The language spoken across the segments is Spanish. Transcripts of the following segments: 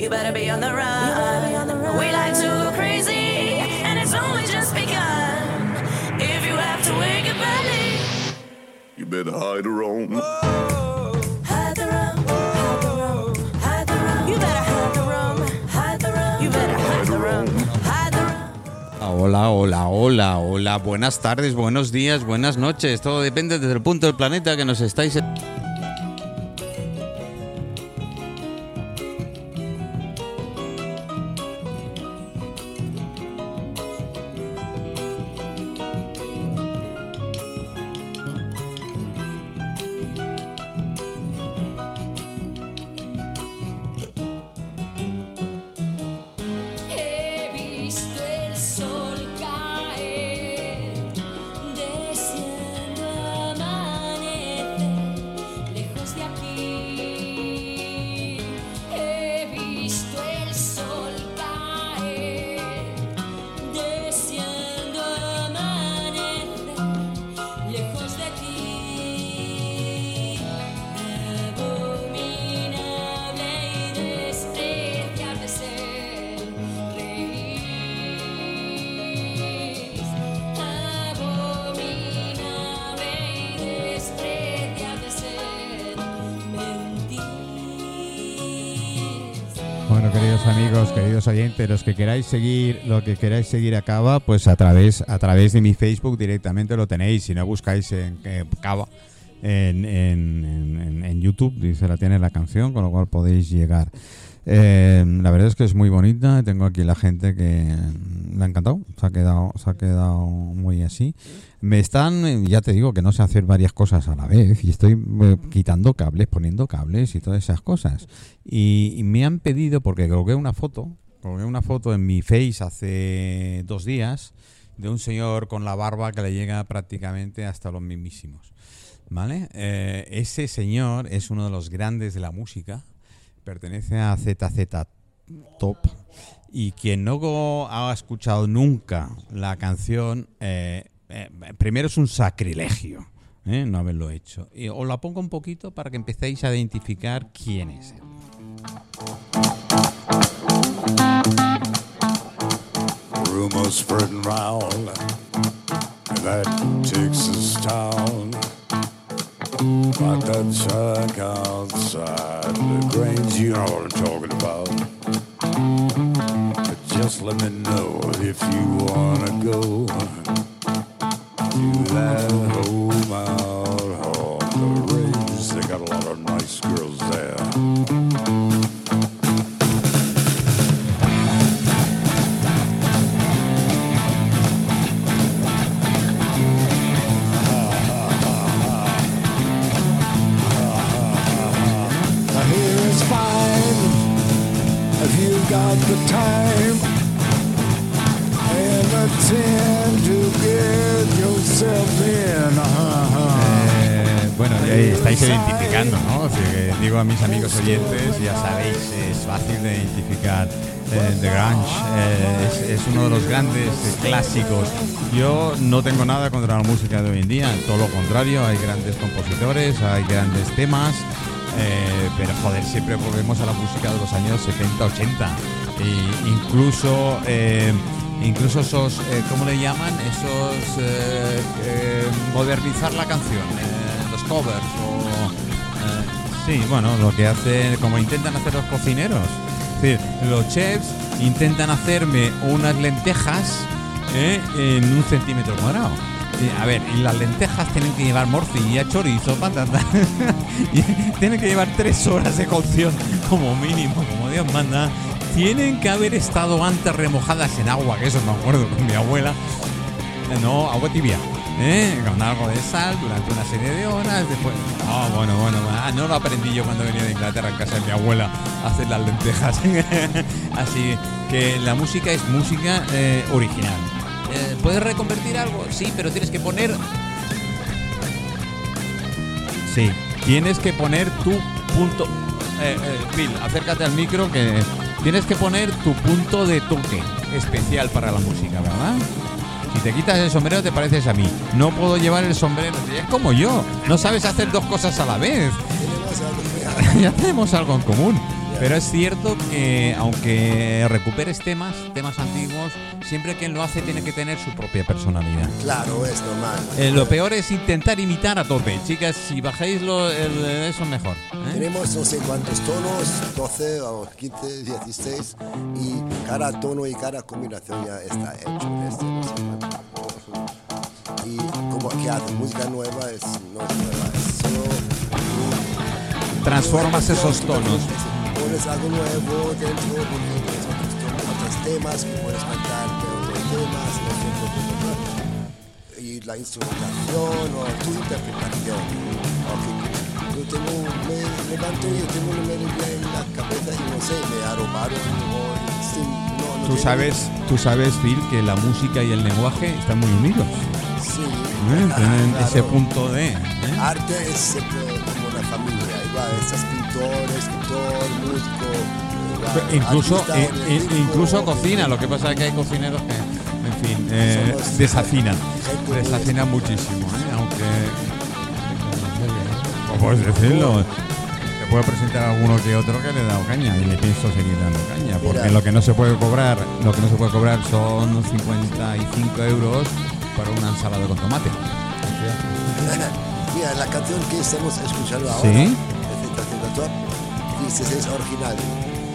You better be on the run. We like to go crazy, and it's only just begun. If you have to wake up early, You better hide her on. hide the rum, hide the rum, hide the rum. You better hide the rum, hide the rum. You better hide the rum, hide the rum. Ah, Hola, hola, hola, hola. Buenas tardes, buenos días, buenas noches. Todo depende desde el punto del planeta que nos estáis. Queráis seguir, lo que queráis seguir a Cava, pues a través, a través de mi Facebook directamente lo tenéis. Si no buscáis en eh, Cava en, en- en- en YouTube, dice la tiene la canción, con lo cual podéis llegar. Eh, la verdad es que es muy bonita. Tengo aquí la gente que le ha encantado. Se ha quedado, se ha quedado muy así. Me están, ya te digo que no sé hacer varias cosas a la vez y estoy eh, quitando cables, poniendo cables y todas esas cosas. Y, y me han pedido, porque coloqué una foto, coloqué una foto en mi face hace dos días de un señor con la barba que le llega prácticamente hasta los mismísimos. ¿Vale? Eh, ese señor es uno de los grandes de la música, pertenece a ZZ Top. Y quien no ha escuchado nunca la canción, eh, eh, primero es un sacrilegio no haberlo hecho. Y os la pongo un poquito para que empecéis a identificar quién es él. Rumors spreading round that Texas town. About that shack outside the Grange, you know what I'm talking about. But just let me know if you wanna go to that home out on the range. They got a lot of nice girls there. The time and attend to get yourself in. Eh, bueno, estáis identificando, ¿no? Que digo a mis amigos oyentes, ya sabéis, es fácil de identificar eh, The Grunge. eh, es, es uno de los grandes clásicos. Yo no tengo nada contra la música de hoy en día, todo lo contrario, hay grandes compositores, hay grandes temas, eh, pero joder, siempre volvemos a la música de los años 70, 80. Incluso, eh, incluso esos, eh, ¿cómo le llaman? Esos, eh, eh, modernizar la canción, los covers o... sí, bueno, lo que hacen, como intentan hacer los cocineros. Es decir, los chefs intentan hacerme unas lentejas en un centímetro cuadrado. A ver, y las lentejas tienen que llevar morcilla, chorizo, patata. y tienen que llevar tres horas de cocción como mínimo, como Dios manda. Tienen que haber estado antes remojadas en agua, que eso me acuerdo con mi abuela. No, agua tibia. ¿eh? Con algo de sal durante una serie de horas. Después. Ah, bueno, bueno. Ah, no lo aprendí yo cuando venía de Inglaterra en casa de mi abuela a hacer las lentejas. Así que la música es música eh, original. Eh, ¿Puedes reconvertir algo? Sí, pero tienes que poner. Sí, tienes que poner tu punto. Eh, Bill, acércate al micro que tienes que poner tu punto de toque especial para la música, ¿verdad? Si te quitas el sombrero te pareces a mí. No puedo llevar el sombrero. Es como yo. No sabes hacer dos cosas a la vez. ya tenemos algo en común. Pero es cierto que aunque recuperes temas, temas antiguos, siempre quien lo hace tiene que tener su propia personalidad. Claro, es normal. Eh, lo peor es intentar imitar a tope. Chicas, si bajáis lo, el- eso mejor. ¿eh? Tenemos no sé cuántos tonos, 12 o 15, 16, y cada tono y cada combinación ya está hecho este no sé cuánto. Y como que hace música nueva, es, no es nueva, es solo Transformas esos tonos. Pones algo nuevo dentro tienes otros, otros temas que puedes cantar de otros temas, no sé, bla, bla, bla. y la instrumentación o tu interpretación. Ok, Yo tengo, me levanto y tengo una melodía en la cabeza y no sé, me ha robado no, no Tú sabes, tú sabes, Phil, que la música y el lenguaje están muy unidos. Sí, ¿eh? Tienen claro. ese punto de. ¿eh? Arte es como una familia, igual, estás escritor, músico. igual, Incluso, artista eh, eh, incluso cocina, lo que pasa es que hay cocineros que, en fin, eh, desafinan. muchísimo, ¿eh? aunque. ¿Cómo puedes decirlo? Te puedo presentar a alguno que otro que le he dado caña y le pienso seguir dando caña, porque Mira. lo que no se puede cobrar, lo que no se puede cobrar son 55 euros para una ensalada con tomate. Mira, la canción que estamos escuchando ahora, Sí. Top, dices es original.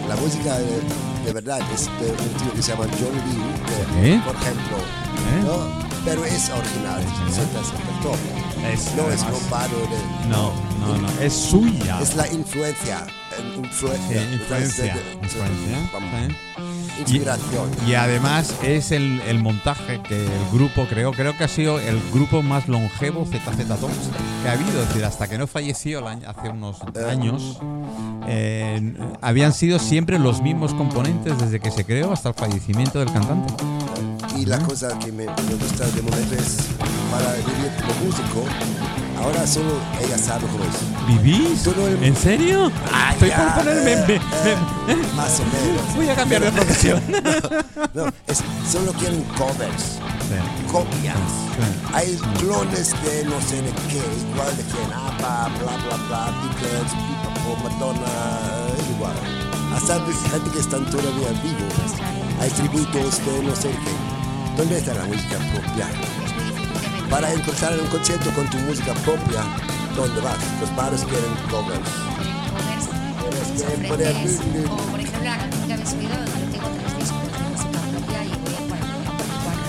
La música de, de verdad es de un tío que se llama John Lee, Sí. por ejemplo, ¿Eh? ¿no? pero es original, Tentación Top. Es, No es además- robado de... No, no, no, es suya. Es la influencia. eh, influencia. Influencia, de- influencia, ¿eh? Inspiración. Y además es el, el montaje que el grupo creó. Creo que ha sido el grupo más longevo ZZ Tops que ha habido. Es decir, hasta que no falleció hace unos años, eh, habían sido siempre los mismos componentes desde que se creó hasta el fallecimiento del cantante. Y la cosa que me, me gusta de momento es para vivir como músico, ahora solo ella sabe es. ¿Vivís? El- ¿En serio? Ah, Estoy ya, por ponerme. eh, me- me- Más o menos. voy a cambiar de profesión. No, es, solo quieren covers, copias. Hay clones de no sé de qué, igual de quién, ABBA, bla bla bla, Beatles, Pipapo, Madonna, eh, igual. Hasta gente que están todavía vivos. Hay tributos de no sé qué. ¿Dónde está la música propia? Para encontrar un concierto con tu música propia, ¿dónde vas? Los padres quieren covers. Covers, poner- ofreces, o por ejemplo la canción que habéis oído, yo tengo tres discos de música propia y voy a 44,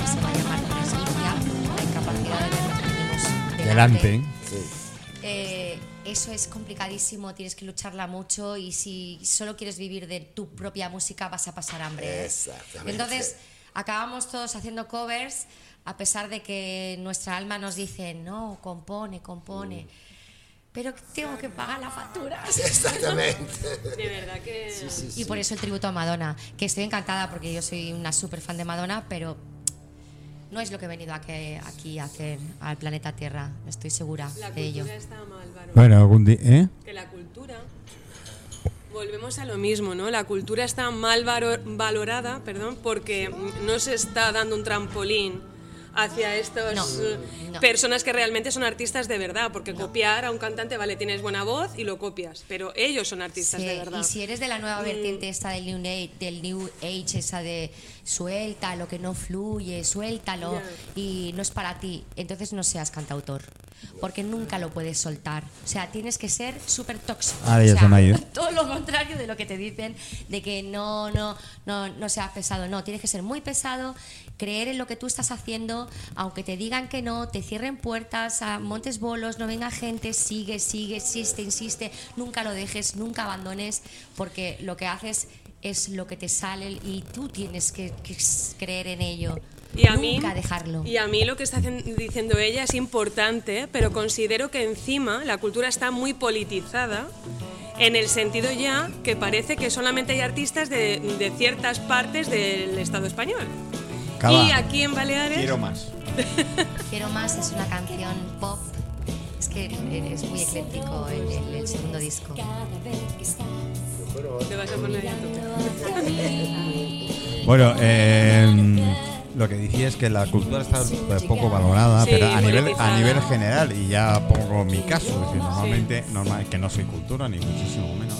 que se va a llamar Presbicia, la incapacidad de ver lo que tenemos Delante. Sí. Eh, eso es complicadísimo, tienes que lucharla mucho y si solo quieres vivir de tu propia música vas a pasar hambre. ¿eh? Exactamente. Entonces, acabamos todos haciendo covers a pesar de que nuestra alma nos dice, no, compone, compone. Pero tengo que pagar la factura. Exactamente. De verdad que. Y por eso el tributo a Madonna, que estoy encantada porque yo soy una súper fan de Madonna, pero no es lo que he venido a que- aquí a hacer al planeta Tierra, estoy segura La de ello. cultura está mal. Bueno, algún día. ¿Eh? Que la cultura. Volvemos a lo mismo, ¿no? La cultura está mal valorada, perdón, porque no se está dando un trampolín hacia estas No, eh, no. personas que realmente son artistas de verdad, porque copiar a un cantante, vale, tienes buena voz y lo copias, pero ellos son artistas Sí, de verdad. y si eres de la nueva vertiente esta del New Age, del New Age esa de suelta lo que no fluye, suéltalo y no es para ti, entonces no seas cantautor, porque nunca lo puedes soltar. O sea, tienes que ser súper tóxico. O sea, ha ido. Todo lo contrario de lo que te dicen, de que no, no, no, no seas pesado. No, tienes que ser muy pesado, creer en lo que tú estás haciendo, aunque te digan que no, te cierren puertas, a montes bolos, no venga gente, sigue, sigue, insiste, insiste, nunca lo dejes, nunca abandones, porque lo que haces es lo que te sale y tú tienes que, que creer en ello. Y a mí, nunca dejarlo. Y a mí lo que está diciendo ella es importante, pero considero que encima la cultura está muy politizada en el sentido ya que parece que solamente hay artistas de, de ciertas partes del Estado español. Cava. Y aquí en Baleares... Quiero más. Quiero más es una canción pop. Es que es muy ecléctico el, el- el segundo disco. Te vas a poner. Bueno, eh, lo que decía es que la cultura está eh, poco valorada, Sí, pero a nivel, a nivel general, y ya pongo mi caso, es decir, normalmente, normal, que no soy cultura, ni muchísimo menos,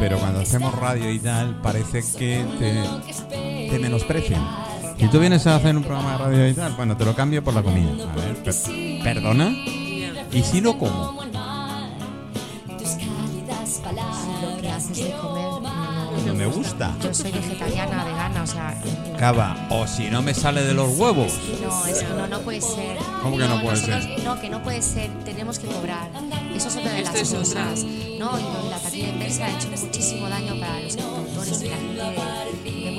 pero cuando hacemos radio y tal, parece que te, te menosprecian. Si tú vienes a hacer un programa de radio y tal, bueno, te lo cambio por la comida. A ver, per- ¿perdona? ¿Y si no como? Lo que haces de comer No me gusta. Yo soy vegetariana, vegana, o sea. Cava, o si no me sale de los huevos. No, es que no, no puede ser. ¿Cómo que no puede nosotros- ser? No, que no puede ser. Tenemos que cobrar. Eso es otra de las otra. cosas. No, y la taquilla inversa ha hecho muchísimo daño para los autores y la gente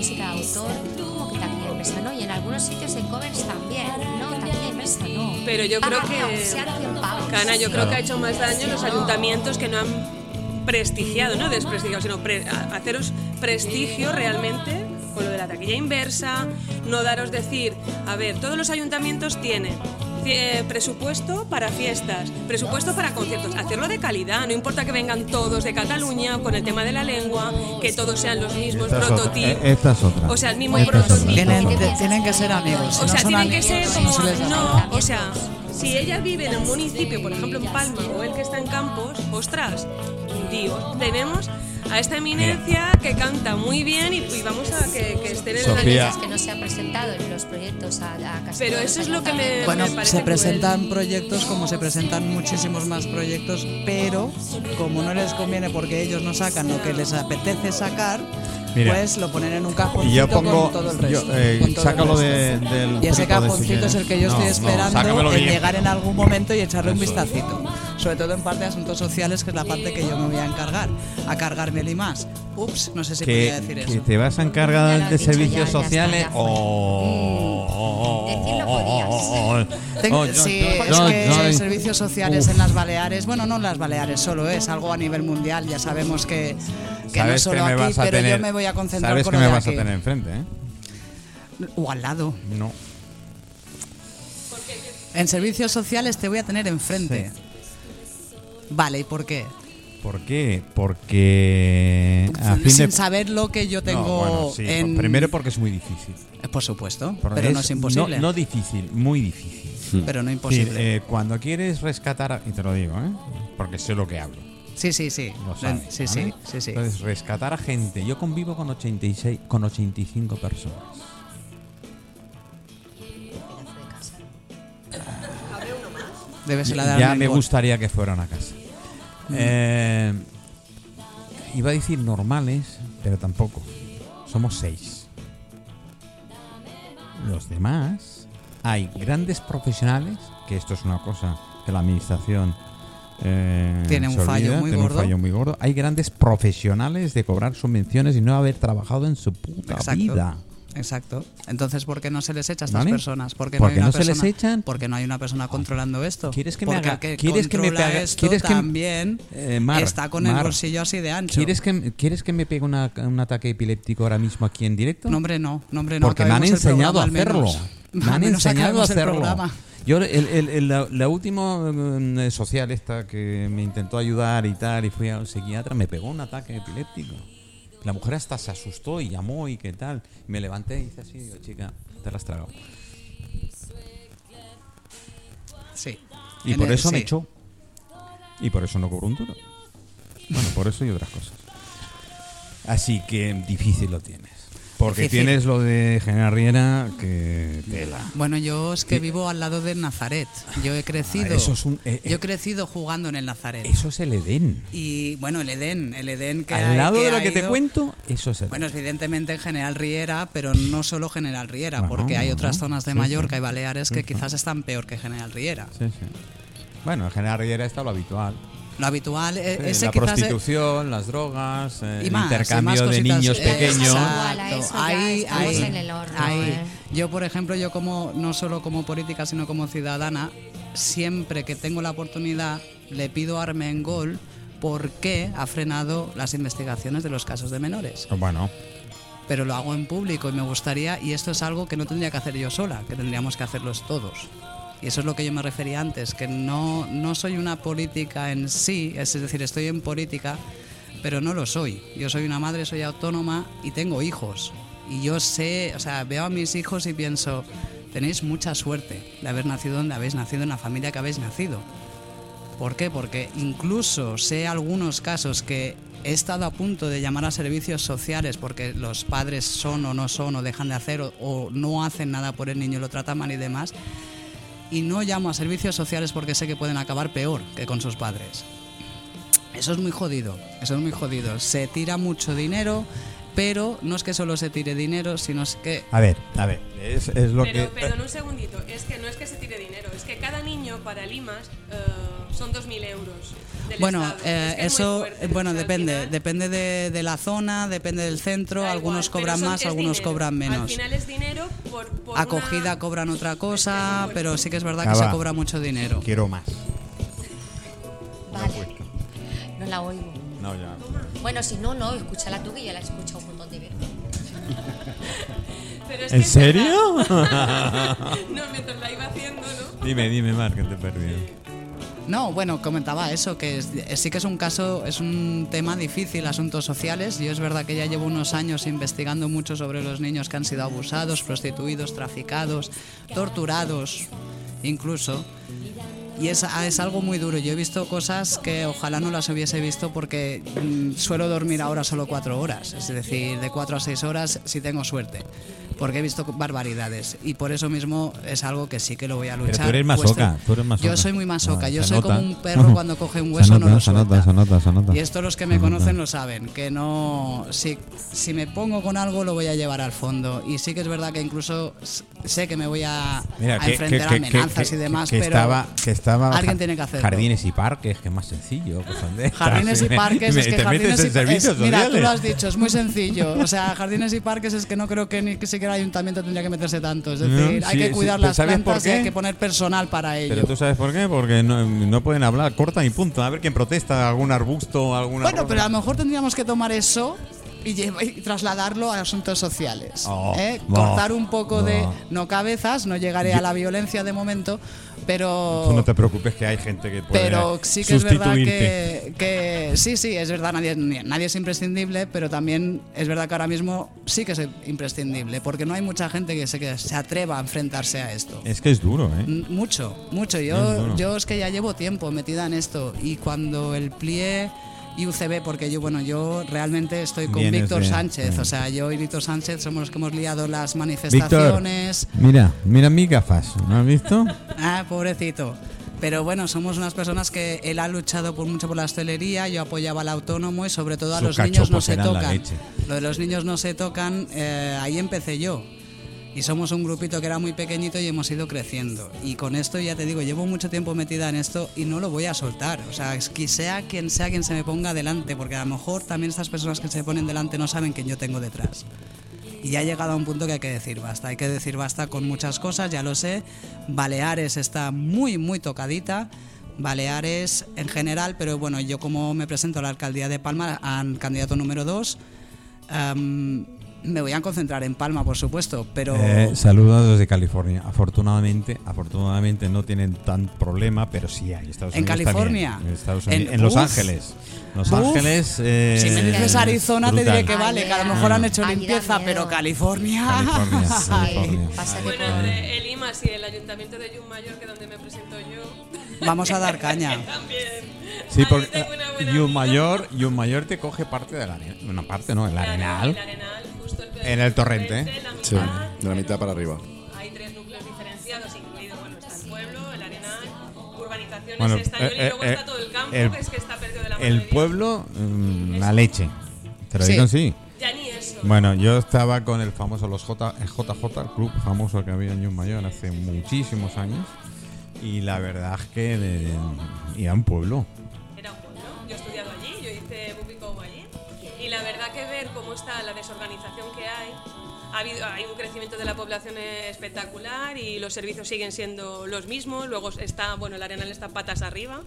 música de autor. ¿Cómo que taquilla inversa? No, y en algunos sitios de covers también. No, taquilla inversa no. Pero yo creo que- aunque sean 100 pavos. Cana, yo creo que ha hecho más daño los ayuntamientos que no han prestigiado, no desprestigiado, sino pre- haceros prestigio realmente con lo de la taquilla inversa, no daros decir, a ver, todos los ayuntamientos tienen eh, presupuesto para fiestas, presupuesto para conciertos, hacerlo de calidad, no importa que vengan todos de Cataluña con el tema de la lengua, que todos sean los mismos Esta es otra. prototipos. Eh, esta es otra. O sea, el mismo Esta prototipo. Tienen, que ser amigos. O sea, tienen que amigos, ser no como. No, o sea, si ella vive en un municipio, por ejemplo en Palma, o el que está en Campos, ostras, Dios, tenemos a esta eminencia que canta muy bien y, y vamos a que, que estén en Sofía. Es que no se han presentado en los proyectos a, a Pero eso es lo que me-. Bueno, parece se cruel. presentan proyectos como se presentan muchísimos más proyectos, pero como no les conviene porque ellos no sacan lo que les apetece sacar, Mira. pues lo ponen en un Y cajoncito yo pongo. con todo el yo, resto. eh, el sácalo de, del. Y ese cajoncito es el que yo No, estoy esperando en llegar en algún momento y echarle un vistacito. Sobre todo en parte de asuntos sociales, que es la parte que yo me voy a encargar. A cargarme el IMAS. Ups, no sé si podía que, decir que eso. te vas a encargar de dicho, servicios ya, sociales ya Mm, Oh, yo- sí, yo- es yo- que yo- servicios sociales Uf. en las Baleares, bueno, no en las Baleares solo, es algo a nivel mundial, ya sabemos que, que no solo que aquí, pero tener, yo me voy a concentrar sabes con que me vas a tener enfrente, ¿eh? O al lado. No. En servicios sociales te voy a tener enfrente. Vale, ¿y por qué? ¿Por qué? Porque a fin Sin de saber lo que yo tengo No, bueno, sí, en... Primero porque es muy difícil. Eh, Por supuesto, pero no es imposible. No, no difícil, muy difícil. pero no Sí, imposible. eh, cuando quieres rescatar, y te lo digo, ¿eh? porque sé lo que hablo. Sí, sí, sí. Lo sí, ¿vale? sí, sí, sí. Entonces, rescatar a gente. Yo convivo con 86, con 85 personas. Debe ser la de ya me gustaría que fueran a casa. Eh, iba a decir normales, pero tampoco. Somos seis. Los demás, hay grandes profesionales, que esto es una cosa que la administración eh, Tiene un fallo olvida, muy tiene un gordo. fallo muy gordo. Hay grandes profesionales de cobrar subvenciones y no haber trabajado en su puta Exacto. vida. Exacto. Entonces, ¿por qué no se les echa a estas ¿Vale? personas? ¿Por qué ¿Por no, hay una no se les echan? Porque no hay una persona controlando esto. ¿Quieres que me haga- que quieres que me controla haga- esto quieres que me- también Eh, Mar, está con el bolsillo así de ancho. ¿Quieres que, ¿Quieres que me pegue una- un ataque epiléptico ahora mismo aquí en directo? No, hombre, no. No, hombre, no. Porque me han enseñado a hacerlo. Me han enseñado a hacerlo. Yo, el, el- el- la, la última mm, social esta que me intentó ayudar y tal, y fui al psiquiatra, me pegó un ataque epiléptico. La mujer hasta se asustó y llamó y qué tal. Me levanté y hice así, digo, chica, te has tragado. Sí. Y por eso me echó. Y por eso no cobro un duro. Bueno, por eso y otras cosas. Así que difícil lo tienes. Porque Difícil. tienes lo de General Riera que tela. Bueno, yo es que vivo al lado del Nazaret. Yo he crecido. Ah, eso es un- eh, eh. yo he crecido jugando en el Nazaret. Eso es el Edén. Y bueno, el Edén, el Edén que Al lado de lo que te cuento, eso es el Bueno, evidentemente en General Riera, pero no solo General Riera, Bueno, porque hay otras zonas de sí, Mallorca sí. y Baleares que Sí, quizás están peor que General Riera. Sí, sí. Bueno, en General Riera está lo habitual. Lo habitual, eh, Sí, ese la es- prostitución, las drogas, eh, y el más, y intercambio más de niños Eh, pequeños. Ahí, ahí, en el horno, ahí. ¿eh? Yo, por ejemplo, yo como no solo como política, sino como ciudadana, siempre que tengo la oportunidad le pido a Armengol por qué ha frenado las investigaciones de los casos de menores. Bueno, Pero lo hago en público y me gustaría, y esto es algo que no tendría que hacer yo sola, que tendríamos que hacerlos todos. Y eso es lo que yo me refería antes, que no, no soy una política en sí, es decir, estoy en política, pero no lo soy. Yo soy una madre, soy autónoma y tengo hijos. Y yo sé, o sea, veo a mis hijos y pienso, tenéis mucha suerte de haber nacido donde habéis nacido, en la familia que habéis nacido. ¿Por qué? Porque incluso sé algunos casos que he estado a punto de llamar a servicios sociales porque los padres son o no son o dejan de hacer o, o no hacen nada por el niño, lo tratan mal y demás. Y no llamo a servicios sociales porque sé que pueden acabar peor que con sus padres. Eso es muy jodido, eso es muy jodido. Se tira mucho dinero, pero no es que solo se tire dinero, sino es que A ver, a ver, es, es lo Pero, que... perdón un segundito, es que no es que se tire dinero, es que cada niño para Limas eh, son 2.000 euros. del Bueno, Estado. eh, Es que es muy eso, fuerte, eh, bueno, al depende, final- depende de, de la zona, depende del centro, Da algunos igual, cobran son- más, algunos dinero. cobran Al menos. final es dinero por, por Acogida una- cobran otra cosa, pero sí que es verdad que Ah, se cobra mucho dinero. Quiero más. Vale. No la oigo. No, ya. Bueno, si no, no, escúchala tú que ya la he escuchado Pero es ¿En que serio? no, mientras la iba haciendo, ¿no? dime, dime, Mar, que te he perdido. No, bueno, comentaba eso, que es- sí que es un caso, es un tema difícil, asuntos sociales. Yo es verdad que ya llevo unos años investigando mucho sobre los niños que han sido abusados, prostituidos, traficados, torturados, incluso. Y es, ah, es algo muy duro. Yo he visto cosas que ojalá no las hubiese visto porque mm, suelo dormir ahora solo cuatro horas. Es decir, de cuatro a seis horas si tengo suerte. Porque he visto barbaridades. Y por eso mismo es algo que sí que lo voy a luchar. tú eres masoca, tú eres masoca. Yo soy muy masoca. Ah, yo soy nota. como un perro cuando coge un hueso Se no lo nota, se nota, se nota, se nota. Y esto los que me nota. conocen lo saben, que no si, si me pongo con algo lo voy a llevar al fondo. Y sí que es verdad que incluso sé que me voy a, Mira, a que, enfrentar que- a amenazas que- y demás, pero estaba, que estaba alguien tiene que hacerlo. Jardines y parques, que es más sencillo. Pues. Jardines y Me- parques es que jardines y en servicios es- Mira, tú lo has dicho, es muy sencillo. O sea, jardines y parques es que no creo que ni que siquiera el ayuntamiento tendría que meterse tanto. Es decir, No, hay sí, que cuidar las ¿sabes por plantas y hay que poner personal para ello. Pero tú sabes por qué, porque no, no pueden hablar, cortan y punto. A ver quién protesta, algún arbusto, alguna. Bueno, rosa. pero a lo mejor tendríamos que tomar eso y, lleva- y trasladarlo a asuntos sociales. Oh, ¿eh? no, Cortar un poco de, no. cabezas, no llegaré a la violencia de momento, pero... Tú no te preocupes que hay gente que puede Pero sí que es verdad que, que sí, sí, es verdad, nadie, nadie es imprescindible, pero también es verdad que ahora mismo sí que es imprescindible, porque no hay mucha gente que se, que se atreva a enfrentarse a esto. Es que es duro, ¿eh? Mucho, mucho. Es Yo, duro. yo es que ya llevo tiempo metida en esto y cuando el plie UCB, porque yo, bueno, yo realmente estoy con Víctor Sánchez, o sea, yo y Víctor Sánchez somos los que hemos liado las Víctor, manifestaciones. mira, mira mis gafas, ¿no has visto? Ah, pobrecito. Pero bueno, somos unas personas que él ha luchado por mucho por la hostelería, yo apoyaba al autónomo y sobre todo a Sus los niños no se tocan. Lo de los niños no se tocan, eh, ahí empecé yo. Y somos un grupito que era muy pequeñito y hemos ido creciendo. Y con esto ya te digo, llevo mucho tiempo metida en esto y no lo voy a soltar. O sea, es sea quien sea quien se me ponga delante, porque a lo mejor también estas personas que se ponen delante no saben quién yo tengo detrás. Y ya ha llegado a un punto que hay que decir basta. Hay que decir basta con muchas cosas, ya lo sé. Baleares está muy, muy tocadita. Baleares en general, pero bueno, yo como me presento a la alcaldía de Palma, al candidato número 2, me voy a concentrar en Palma, por supuesto, pero... Eh, saludos desde California. Afortunadamente, afortunadamente no tienen tan problema, pero sí hay. Estados ¿En Unidos California? también. En, Estados En- Unidos- en Los uf. Ángeles. Los Uf. Ángeles. eh, si me dices Arizona te diré que vale, que a lo mejor han hecho limpieza, pero California... California, Bueno, entre el IMAS y el Ayuntamiento de Yumayor, que es donde me presento yo, Vamos a dar caña. también. Sí, porque tengo una buena y un amiga. mayor, y un mayor te coge parte del arenal. Una parte, ¿no? El arenal. El En el torrente. la Sí, de la mitad para arriba. Hay tres núcleos diferenciados, incluido, bueno, está el pueblo, el Arenal, urbanizaciones, Bueno, Estayol, eh, y luego eh, está todo el campo, el- que es que está perdido de la mano El pueblo, mm, la leche. Te lo Sí. digo así. Ya ni eso. Bueno, yo estaba con el famoso, los J, el JJ, el club famoso que había en New Mayor hace muchísimos años. Y la verdad es que de, de- iba a un pueblo. La desorganización que hay, ha habido, hay un crecimiento de la población eh, espectacular y los servicios siguen siendo los mismos. Luego está, bueno, el Arenal está patas arriba,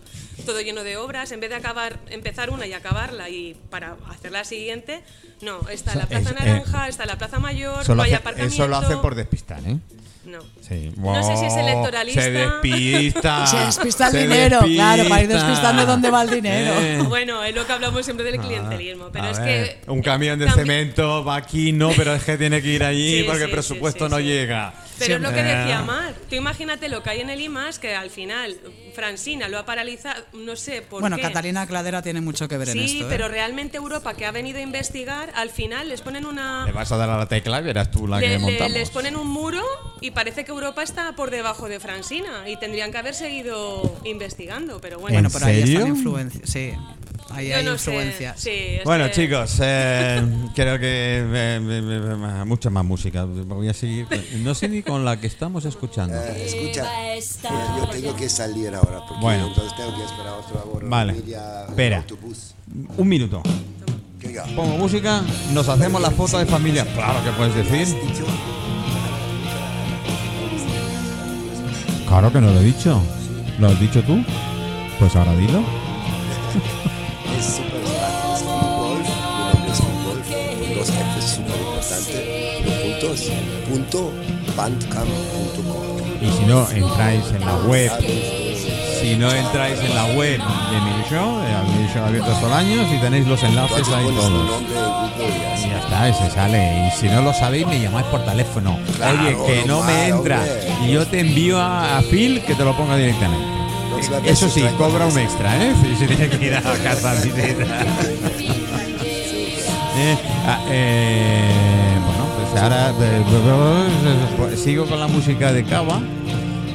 todo lleno de obras. En vez de acabar, empezar una y acabarla y para hacer la siguiente, no, está la Plaza Es- eh, Naranja, está la Plaza Mayor, no hay hace- aparcamiento. eso lo hacen por despistar, ¿eh? No. Sí. No sé si es electoralista. Se despista. Se despista el se dinero, claro, para ir despista. despistando dónde va el dinero. Eh. Bueno, es lo que hablamos siempre del clientelismo, pero A es ver, que un camión de también- momento, va aquí, no, pero es que tiene que ir allí Sí, porque sí, el presupuesto sí, no sí. llega. Pero es lo que Eh, decía Mar. Tú imagínate lo que hay en el IMAS, que al final Francina lo ha paralizado, no sé por Bueno, qué. Catalina Cladera tiene mucho que ver en Sí, esto. ¿eh? pero realmente Europa, que ha venido a investigar, al final les ponen una... Le vas a dar a la tecla y verás tú la le- que le- montamos. les ponen un muro y parece que Europa está por debajo de Francina y tendrían que haber seguido investigando, pero bueno. Bueno, ¿En pero ahí está serio? la influencia. Sí, ahí Yo hay no sé, influencia. sí, es Bueno, que- chicos, eh, creo que eh, me- me- me- mucha más música. Voy a seguir. No sé ni con la que estamos escuchando. Eh, escucha, yo tengo que salir ahora, porque Bueno. entonces tengo que esperar otra hora. Vale. media Espera. autobús. Un minuto. Pongo música, nos hacemos la foto de familia. Claro que puedes decir. Claro que no lo he dicho. ¿Lo has dicho tú? Pues ahora dilo. Es súper fácil, es fútbol, mi nombre es fútbol, dos súper importante, puntos, punto, bandcamp.com. Y si no, entráis en la web. Si no entráis en la web de mi show, de show abierto estos años, y tenéis los enlaces ahí todos. y ya Y está. está, ese sale. Y si no lo sabéis, me llamáis por teléfono. Oye, que no me entra. Y yo te envío a, a Phil que te lo ponga directamente. Vez Eso sí, cobra un extra, ¿eh? Si, tiene que ir a casa. Eh, ah, eh, bueno, pues ahora eh, pues sigo con la música de Cava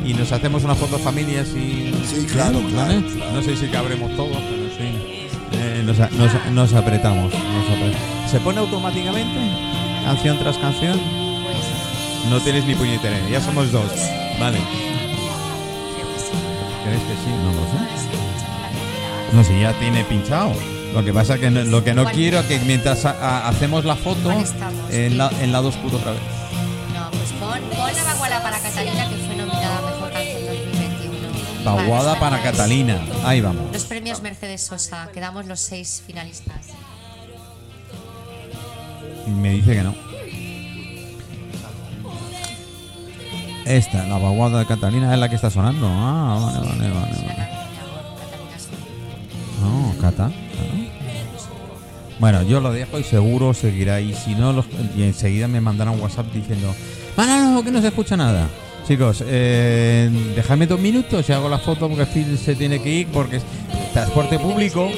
y nos hacemos una foto familia y Sí, claro, claro, claro. No sé si cabremos todos, pero sí. Eh, nos, a- nos- nos apretamos, nos apretamos. ¿Se pone automáticamente? Canción tras canción. No tienes ni puñetera, ya somos dos. Vale. ¿Crees que sí? No lo sé. No, si ya tiene pinchado. Lo que pasa que no- lo que no ¿Cuál? quiero es que mientras ha- ha- hacemos la foto en, la, en lado oscuro otra vez. No, pues pon, pon la vaguada para Catalina, que fue nominada Canción 2021. Vaguada para. Catalina. Ahí vamos. Los premios Mercedes Sosa, quedamos los seis finalistas. Me dice que no. Esta, la vaguada de Catalina es la que está sonando. Ah, vale, vale, vale. vale. No, Cata. claro. Bueno, yo lo dejo y seguro seguirá. Y si no, los- y enseguida me mandarán un WhatsApp diciendo: Manolo, que no se escucha nada. Chicos, eh, dejadme dos minutos y hago la foto porque Phil se tiene que ir porque es transporte público.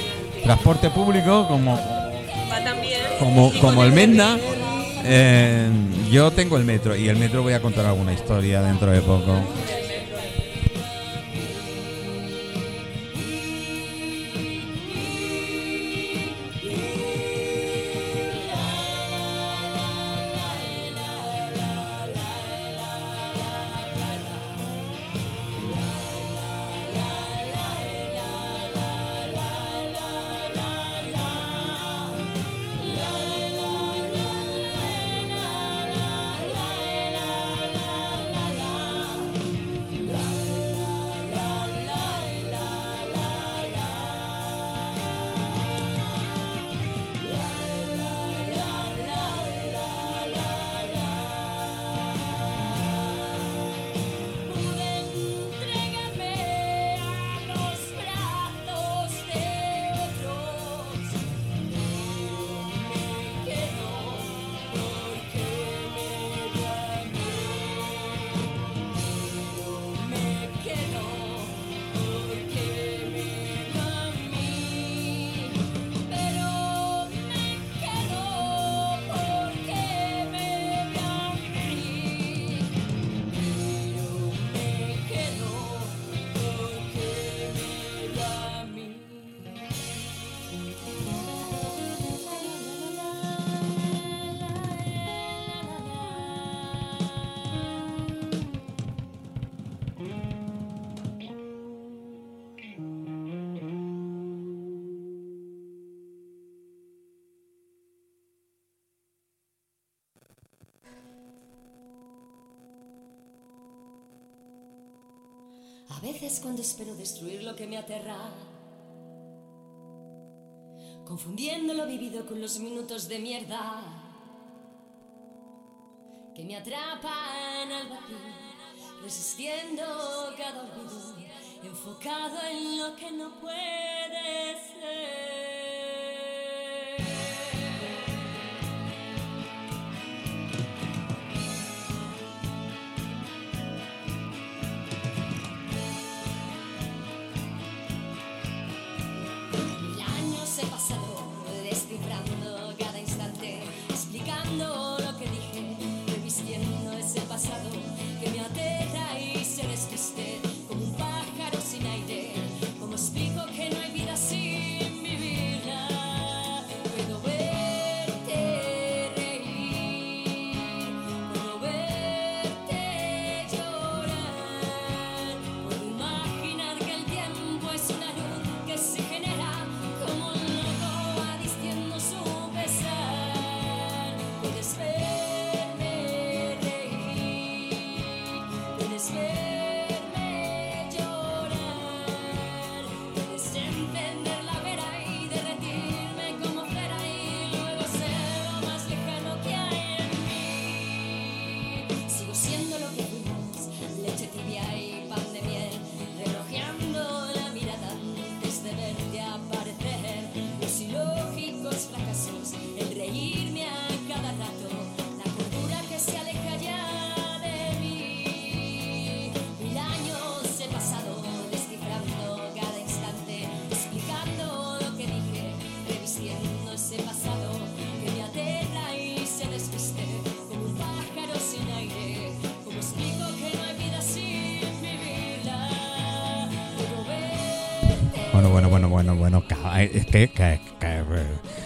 Transporte público, como, como, como el Menda. eh, yo tengo el metro y el metro voy a contar alguna historia dentro de poco. Veces cuando espero destruir lo que me aterra, confundiendo lo vivido con los minutos de mierda que me atrapan al vacío, resistiendo cada olvido, enfocado en lo que no puede que, que- que-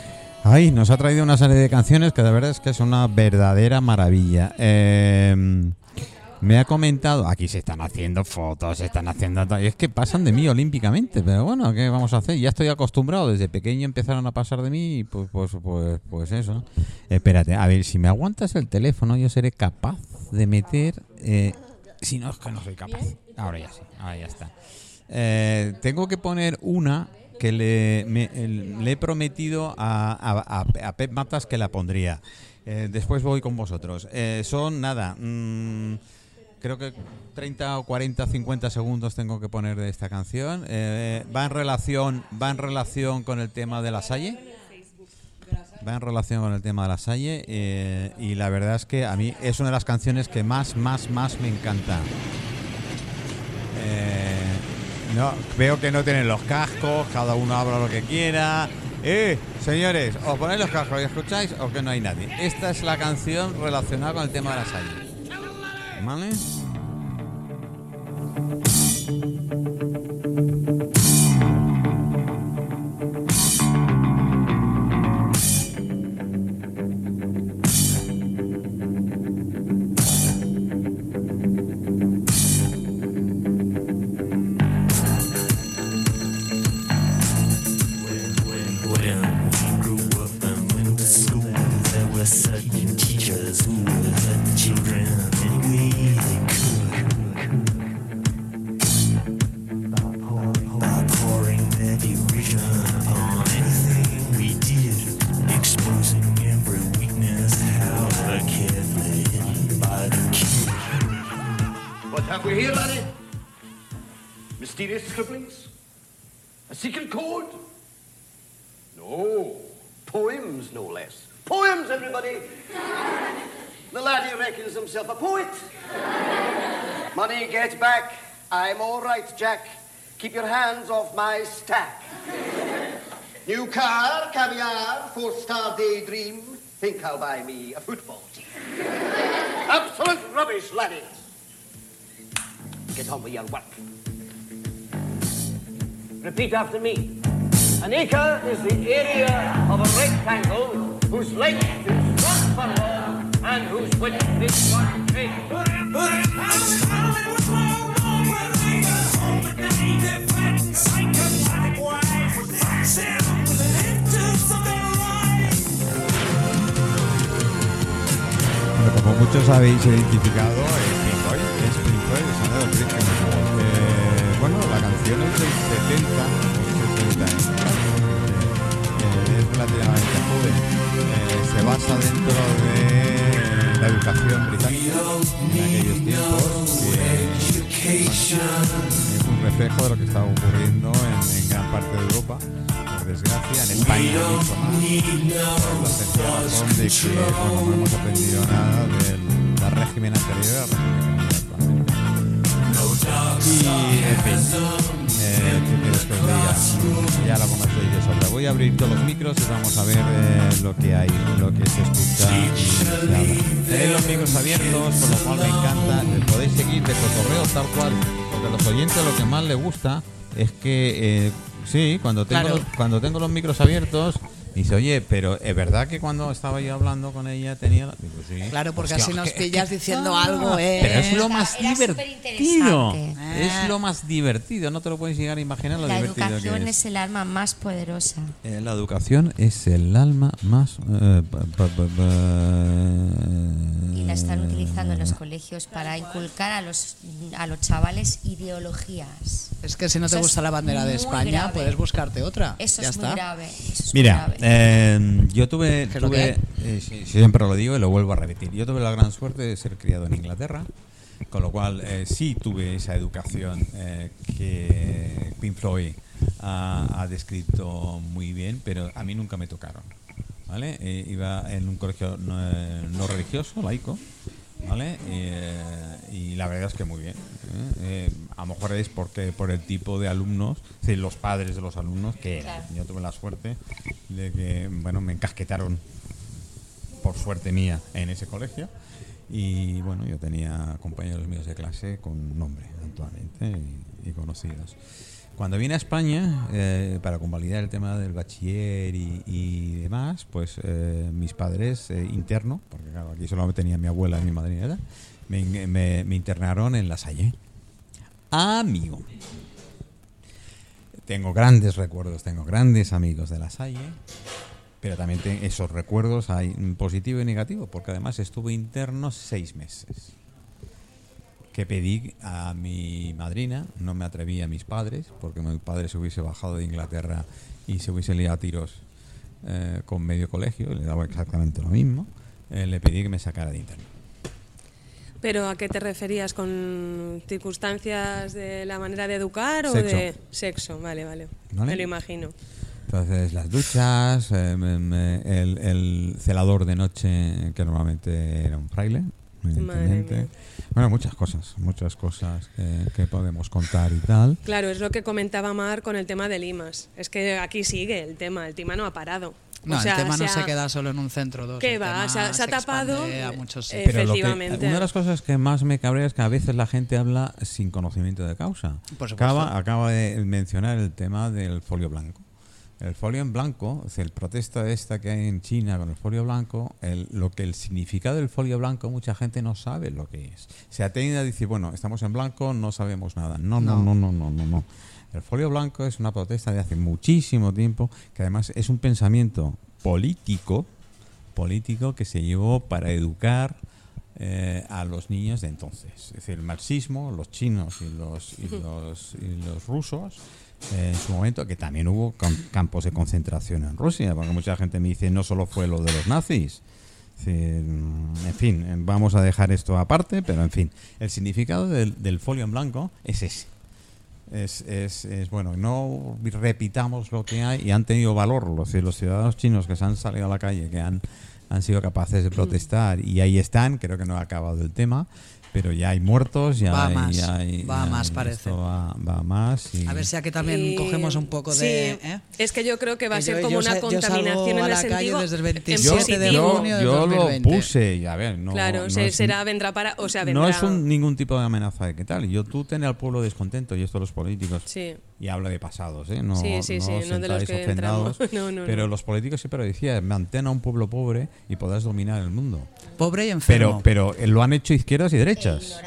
Ay, nos ha traído una serie de canciones que de verdad es que es una verdadera maravilla. Eh, me ha comentado, aquí se están haciendo fotos, se están haciendo... y es que pasan de mí olímpicamente, pero bueno, ¿qué vamos a hacer? Ya estoy acostumbrado, desde pequeño empezaron a pasar de mí y pues, pues, pues, pues eso. Espérate, a ver, si me aguantas el teléfono yo seré capaz de meter... eh, si no, es que no soy capaz. Ahora ya sí, ahora ya está. Eh, tengo que poner una que le, me- le he prometido a, Pep Matas que la pondría. Eh, después voy con vosotros. Eh, son nada, mm, creo que 30 o 40, 50 segundos tengo que poner de esta canción. Eh, va en relación, va en relación con el tema de la Salle. Va en relación con el tema de la Salle y la verdad es que a mí es una de las canciones que más, más, más me encanta. No, veo que no tienen los cascos, cada uno habla lo que quiera. Eh, señores, os ponéis los cascos y escucháis o que no hay nadie. Esta es la canción relacionada con el tema de la Salle. ¿Vale? Jack. Keep your hands off my stack. New car, caviar, four-star daydream. Think I'll buy me a football team. Absolute rubbish, laddie. Get on with your work. Repeat after me. An acre is the area of a rectangle whose length is one furlong and whose width is one cubit. Bueno, como muchos habéis identificado, es Pink Floyd, es Pink Floyd, el sonido del. Eh, bueno, la canción es del 70, o 70, eh, es relativamente joven. Eh, se basa dentro de la educación británica en aquellos tiempos, es de lo que está ocurriendo en, gran parte de Europa. Por desgracia, en España mucho más por de que bueno, no hemos aprendido nada del, régimen anterior. Y, en fin, eh. Ya la conocéis de sobra. Voy a abrir todos los micros y vamos a ver eh, lo que hay, lo que se escucha. Tenéis los micros abiertos, con lo cual me encanta. Podéis seguir de cotorreo tal cual, porque a los oyentes lo que más les gusta es que, eh, sí, cuando tengo, Claro. cuando tengo los micros abiertos, dice, oye, pero es verdad que cuando estaba yo hablando con ella tenía... la-?" Digo, sí. Claro, porque Hostia, así nos es que- pillas diciendo algo, ¿eh? Pero es lo más Era divertido. Es lo más divertido. No te lo puedes llegar a imaginar lo La divertido educación que es es. el arma más poderosa. Eh, la educación es el alma más. eh, pa- pa- pa- pa- Y la están utilizando en los colegios para inculcar a los, a los chavales ideologías. Es que si no te Eso gusta la bandera de España, grave. puedes buscarte otra. Eso ya es está. muy grave. eso es Mira, muy grave. Eh, yo tuve, eh, sí, siempre lo digo y lo vuelvo a repetir. Yo tuve la gran suerte de ser criado en Inglaterra, con lo cual eh, sí tuve esa educación eh, que Pink Floyd ha, ha descrito muy bien, pero a mí nunca me tocaron. ¿vale? Eh, iba en un colegio no, no religioso, laico, ¿vale? Eh, y la verdad es que muy bien. ¿eh? Eh, a lo mejor es porque por el tipo de alumnos, es decir, los padres de los alumnos que. Claro. Yo tuve la suerte de que, bueno, me encasquetaron por suerte mía en ese colegio. Y bueno, yo tenía compañeros míos de clase con nombre actualmente y, y conocidos. Cuando vine a España, eh, para convalidar el tema del bachiller y, demás, pues eh, mis padres eh, interno, porque claro, aquí solo tenía mi abuela y mi madrina, me, me- me internaron en La Salle. Amigo. Tengo grandes recuerdos, tengo grandes amigos de La Salle, pero también esos recuerdos hay positivo y negativo, porque además estuve interno seis meses. Que pedí a mi madrina, no me atreví a mis padres, porque mi padre se hubiese bajado de Inglaterra y se hubiese liado a tiros eh, con medio colegio, le daba exactamente lo mismo. eh, le pedí que me sacara de interno. ¿Pero a qué te referías? ¿Con circunstancias de la manera de educar o Sexo. de sexo? Vale, vale. Vale. Me lo imagino. Entonces, las duchas, eh, me- me- el, el celador de noche, que normalmente era un fraile, evidentemente. Bueno, muchas cosas, muchas cosas que, que podemos contar y tal. Claro, es lo que comentaba Mar con el tema de Limas. Es que aquí sigue el tema, el tema no ha parado. No, O sea, el tema no se se queda solo en un centro dos. ¿Qué el va? Se ha- se ha tapado, a muchos eh, sitios. Pero lo que- Efectivamente. una de las cosas que más me cabrea es que a veces la gente habla sin conocimiento de causa. Por supuesto. Acaba, acaba de mencionar el tema del folio blanco. El folio en blanco, es el protesta esta que hay en China con el folio blanco, el, lo que el significado del folio blanco mucha gente no sabe lo que es. Se atiende a decir, bueno, estamos en blanco, no sabemos nada. No, no, no, no, no, no, no. El folio blanco es una protesta de hace muchísimo tiempo, que además es un pensamiento político, político que se llevó para educar eh, a los niños de entonces. Es decir, el marxismo, los chinos y los, y los, y los rusos, en su momento, que también hubo cam- campos de concentración en Rusia, porque mucha gente me dice, no solo fue lo de los nazis. Mm, en fin, eh, vamos a dejar esto aparte, pero en fin, el significado del, folio en blanco es ese. Es, es, es, bueno, no repitamos lo que hay y han tenido valor los, los ciudadanos chinos que se han salido a la calle, que han, han sido capaces de protestar y ahí están, creo que no ha acabado el tema, pero ya hay muertos, ya Va hay, más, ya hay- va ya más, hay- parece. Va, va más. y- A ver si aquí también Y- cogemos un poco de... sí, ¿eh? Es que yo creo que va a ser yo- como yo una sa- yo salgo contaminación en a el la calle sentido desde el en 27 de junio del yo lo 2020. puse, y a ver, no, claro, no se- es- será vendrá para, o sea, no vendrá. es un- ningún tipo de amenaza de qué tal. Yo tú ten al pueblo descontento y esto los políticos. Sí. Y habla de pasados, ¿eh? No, Sí, sí, no sí, no de los que ofendados. entramos. No, no, pero no. los políticos siempre decían, mantén a un pueblo pobre y podrás dominar el mundo. Pobre y enfermo. Pero, pero eh, lo han hecho izquierdas y derechas.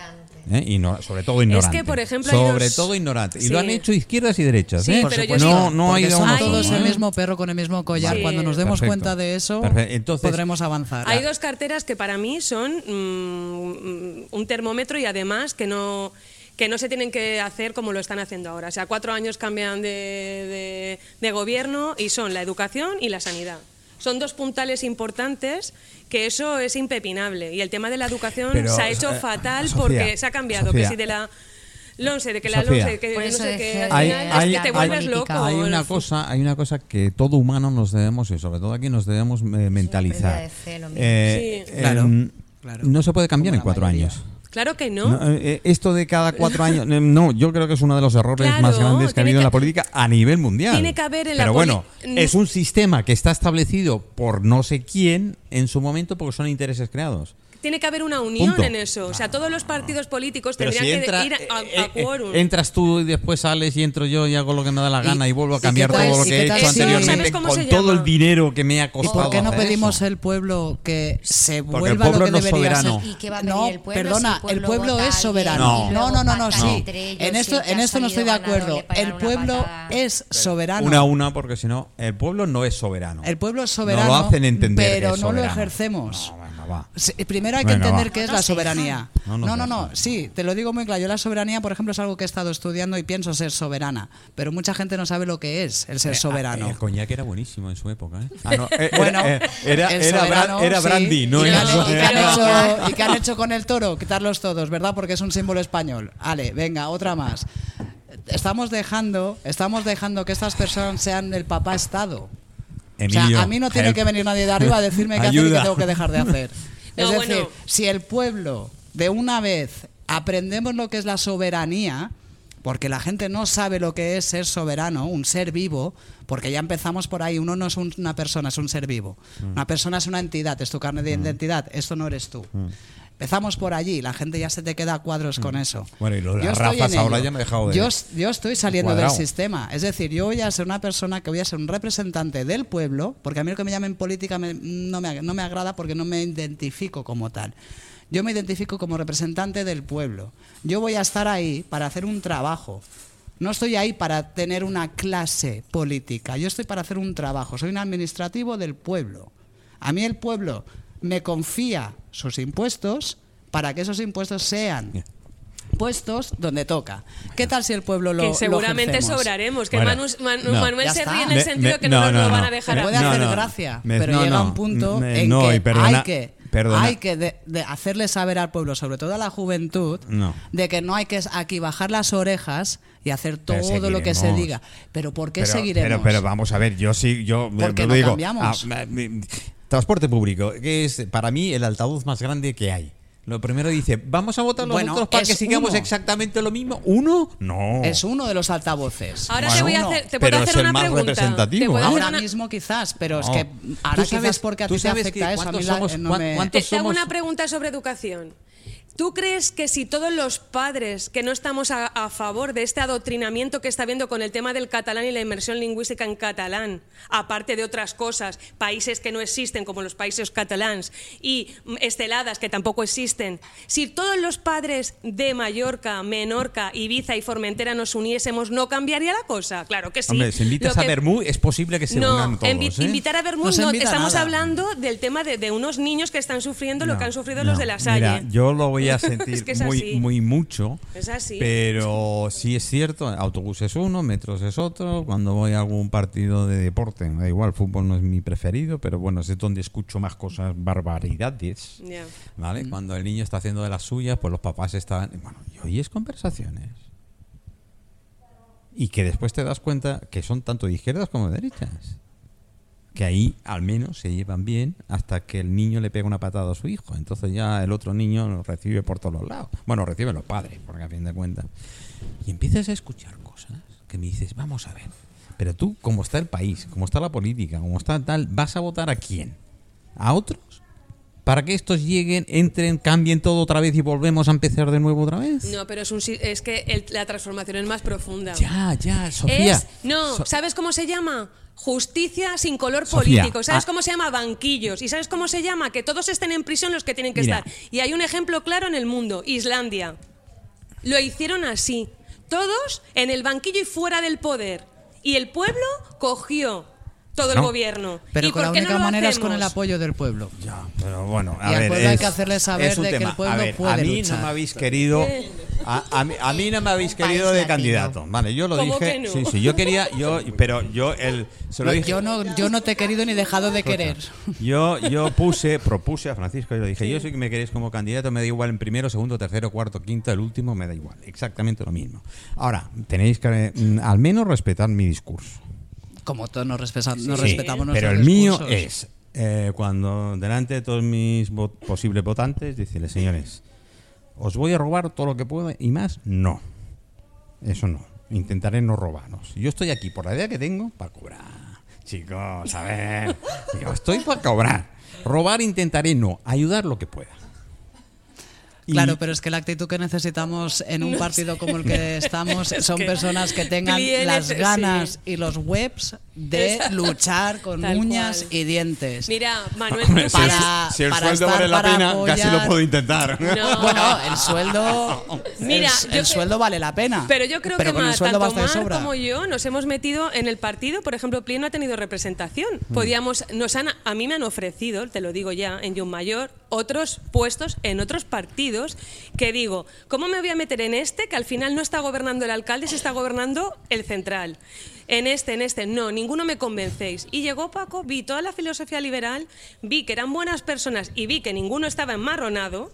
¿eh? Igno- sobre todo ignorante. por ejemplo, sobre dos- todo ignorante. Y Sí. lo han hecho izquierdas y derechas. Sí, ¿eh? Pero yo no, digo- no ha Porque ido son uno todos el mismo perro con el mismo collar. Sí. Cuando nos demos Perfecto. cuenta de eso. Entonces- podremos avanzar. Hay dos carteras que para mí son mm, un termómetro y además que no que no se tienen que hacer como lo están haciendo ahora. O sea, cuatro años cambian de, de- de gobierno y son la educación y la sanidad. Son dos puntales importantes que eso es impepinable. Y el tema de la educación Pero, se ha hecho eh, fatal Sofía, porque se ha cambiado. Sofía. Que si de la LONCE, de que la Sofía. LONCE, que no sé qué, hay, final es hay- que te hay- vuelves loco. hay una cosa hay una cosa que todo humano nos debemos y sobre todo aquí nos debemos eh, mentalizar. Eh, Sí. Claro, em, claro. no se puede cambiar en cuatro mayoría. años Claro que no. No, eh, esto de cada cuatro años, eh, no, yo creo que es uno de los errores Claro, más grandes que ha habido en la política a nivel mundial. tiene que haber en Pero bueno, n- es un sistema que está establecido por no sé quién en su momento porque son intereses creados. Tiene que haber una unión Punto. en eso. O sea, todos los partidos políticos Pero tendrían si entra, que ir a, a- eh, a eh, quórum. entras tú y después sales y entro yo y hago lo que me da la Y- gana y, vuelvo a ¿y cambiar tal- todo lo y que he hecho anteriormente ¿Sabes cómo con todo el dinero que me ha ¿Y costado. por qué no pedimos eso? el pueblo que se Porque vuelva el pueblo lo que no es debería soberano. ser? ¿Y qué va a no, pedir el pueblo perdona, si el pueblo el pueblo vota es soberano. y No, no, no, no, sí. En y esto, en esto no estoy de acuerdo. El pueblo es soberano. Una a una, porque si no, el pueblo no es soberano. El pueblo es soberano, No lo hacen entender que pero no lo ejercemos. No, venga, va. Sí, Primero hay que Venga, entender va. qué es la soberanía. No No, no, sí, te lo digo muy claro. Yo la soberanía, por ejemplo, es algo que he estado estudiando y pienso ser soberana, pero mucha gente no sabe lo que es el ser soberano. Eh, El coñac era buenísimo en su época, ¿eh? Ah, no, eh, Bueno, eh, era, el era, soberano, era sí. brandy, no ¿Y era qué han- y qué han soberano. hecho- ¿Y qué han hecho con el toro? Quitarlos todos, ¿verdad? Porque es un símbolo español. Ale, venga, otra más. Estamos dejando, estamos dejando que estas personas sean el papá Estado. Emilio, o sea, a mí no tiene help. que venir nadie de arriba a decirme qué hacer y qué tengo que dejar de hacer. No, es decir, bueno. si el pueblo de una vez aprendemos lo que es la soberanía, porque la gente no sabe lo que es ser soberano, un ser vivo, porque ya empezamos por ahí, uno no es un- una persona, es un ser vivo. Mm. Una persona es una entidad, es tu carne de identidad, esto no eres tú. Empezamos por allí, la gente ya se te queda a cuadros con eso. Bueno, y lo Yo las razas ahora ya me he dejado de- Yo, yo estoy saliendo del sistema. Es decir, yo voy a ser una persona que voy a ser un representante del pueblo, porque a mí lo que me llamen política me- no, me, no me agrada porque no me identifico como tal. Yo me identifico como representante del pueblo. Yo voy a estar ahí para hacer un trabajo. No estoy ahí para tener una clase política. Yo estoy para hacer un trabajo. Soy un administrativo del pueblo. A mí el pueblo me confía sus impuestos para que esos impuestos sean puestos donde toca. ¿Qué tal si el pueblo lo que seguramente lo sobraremos. Que Bueno, Manu- Manu- no. Manuel se ríe en el sentido me- que no, no, nos no, lo van a dejar Me puede No, hacer no. gracia, Me- pero no, llega un punto Me- en no, que perdona- hay que, perdona. hay que de- de hacerle saber al pueblo, sobre todo a la juventud, No. de que no hay que aquí bajar las orejas y hacer todo lo que se diga. Pero ¿por qué pero, seguiremos? Pero, pero vamos a ver, yo sí, yo me- ¿Por qué lo no digo. cambiamos? ah, transporte público, que es para mí el altavoz más grande que hay. Lo primero dice, vamos a votar los Bueno, otros para que sigamos uno. exactamente lo mismo. ¿Uno? No. Es uno de los altavoces. Ahora te voy a hacer, te Pero puedo es hacer el una más pregunta. representativo. Te puedo Ahora una- mismo quizás, pero es que ahora sabes- quizás porque a ti te sabes afecta eso. A mí la- no me- cuántos Te, te hago una pregunta sobre educación. ¿Tú crees que si todos los padres que no estamos a, a favor de este adoctrinamiento que está habiendo con el tema del catalán y la inmersión lingüística en catalán, aparte de otras cosas, países que no existen como los países catalans y esteladas que tampoco existen, si todos los padres de Mallorca, Menorca, Ibiza y Formentera nos uniésemos, ¿no cambiaría la cosa? Claro que sí. Hombre, si invitas Lo a que- Bermú, es posible que se no, unan todos. invi- ¿eh? invitar a Bermud No estamos nada. hablando del tema de, de unos niños que están sufriendo lo que han sufrido no. los de la Salle. Mira, yo lo voy a sentir Es que es muy, mucho. Es así. Pero sí es cierto, autobús es uno, metros es otro. Cuando voy a algún partido de deporte, me da igual, fútbol no es mi preferido, pero bueno, es donde escucho más cosas, barbaridades. ¿Vale? Cuando el niño está haciendo de las suyas, pues los papás están. Bueno, y oyes conversaciones. Y que después te das cuenta que son tanto de izquierdas como de derechas. Que ahí al menos se llevan bien hasta que el niño le pega una patada a su hijo. Entonces ya el otro niño lo recibe por todos lados. Bueno, reciben los padres, porque a fin de cuentas. Y empiezas a escuchar cosas que me dices, vamos a ver. Pero tú, como está el país, como está la política, como está tal, ¿vas a votar a quién? ¿A otros? ¿Para que estos lleguen, entren, cambien todo otra vez y volvemos a empezar de nuevo otra vez? No, pero es, un, es que el- la transformación es más profunda. Ya, ya, Sofía. Es, no, So- ¿sabes cómo se llama? Justicia sin color Sofía, político. ¿Sabes ah- cómo se llama? Banquillos. ¿Y sabes cómo se llama? Que todos estén en prisión los que tienen que Mira. estar. Y hay un ejemplo claro en el mundo, Islandia. Lo hicieron así. Todos en el banquillo y fuera del poder. Y el pueblo cogió todo el No. gobierno. Pero ¿Y con por la qué no única lo manera es con el apoyo del pueblo. Ya, pero bueno, a Y al ver, pueblo hay que hacerle saber de que el pueblo a ver, puede a mí luchar. no me habéis querido a, a mí, a mí no me habéis querido de latino. candidato. Vale, yo lo ¿Cómo dije. no? Sí, sí, yo quería yo pero yo el se lo dije. Yo no, yo no te he querido ni dejado de querer. Yo, yo puse, propuse a Francisco y le dije, yo sé que me queréis como candidato, me da igual en primero, segundo, tercero, cuarto, quinto, el último, me da igual, exactamente lo mismo. Ahora, tenéis que mm, al menos respetar mi discurso. Como todos nos, respeta- nos Sí, respetamos Pero el mío es, eh, cuando delante de todos mis posibles votantes, decirles, señores, ¿os voy a robar todo lo que pueda y más? No. Eso no. Intentaré no robaros. Yo estoy aquí por la idea que tengo para cobrar. Chicos, a ver. Yo estoy para cobrar. Robar intentaré no. Ayudar lo que pueda. Claro, pero es que la actitud que necesitamos en un partido como el que estamos son que personas que tengan clientes, las sí. ganas y los webs de luchar con Tal uñas cual. y dientes. Mira, Manuel, Hombre, tú si el- para- si el, para sueldo vale la pena, casi lo puedo intentar. No. Bueno, el sueldo, Mira, el, sueldo vale la pena. Pero yo creo pero que con el más, sueldo tanto Mar sobra. como yo nos hemos metido en el partido. Por ejemplo, Pli no ha tenido representación. Mm. Podíamos, nos han, a mí me han ofrecido, te lo digo ya, en John Mayor, otros puestos en otros partidos que digo, ¿cómo me voy a meter en este que al final no está gobernando el alcalde, se está gobernando el central? En este, en este, no, ninguno me convencéis. Y llegó Paco, vi toda la filosofía liberal, vi que eran buenas personas y vi que ninguno estaba enmarronado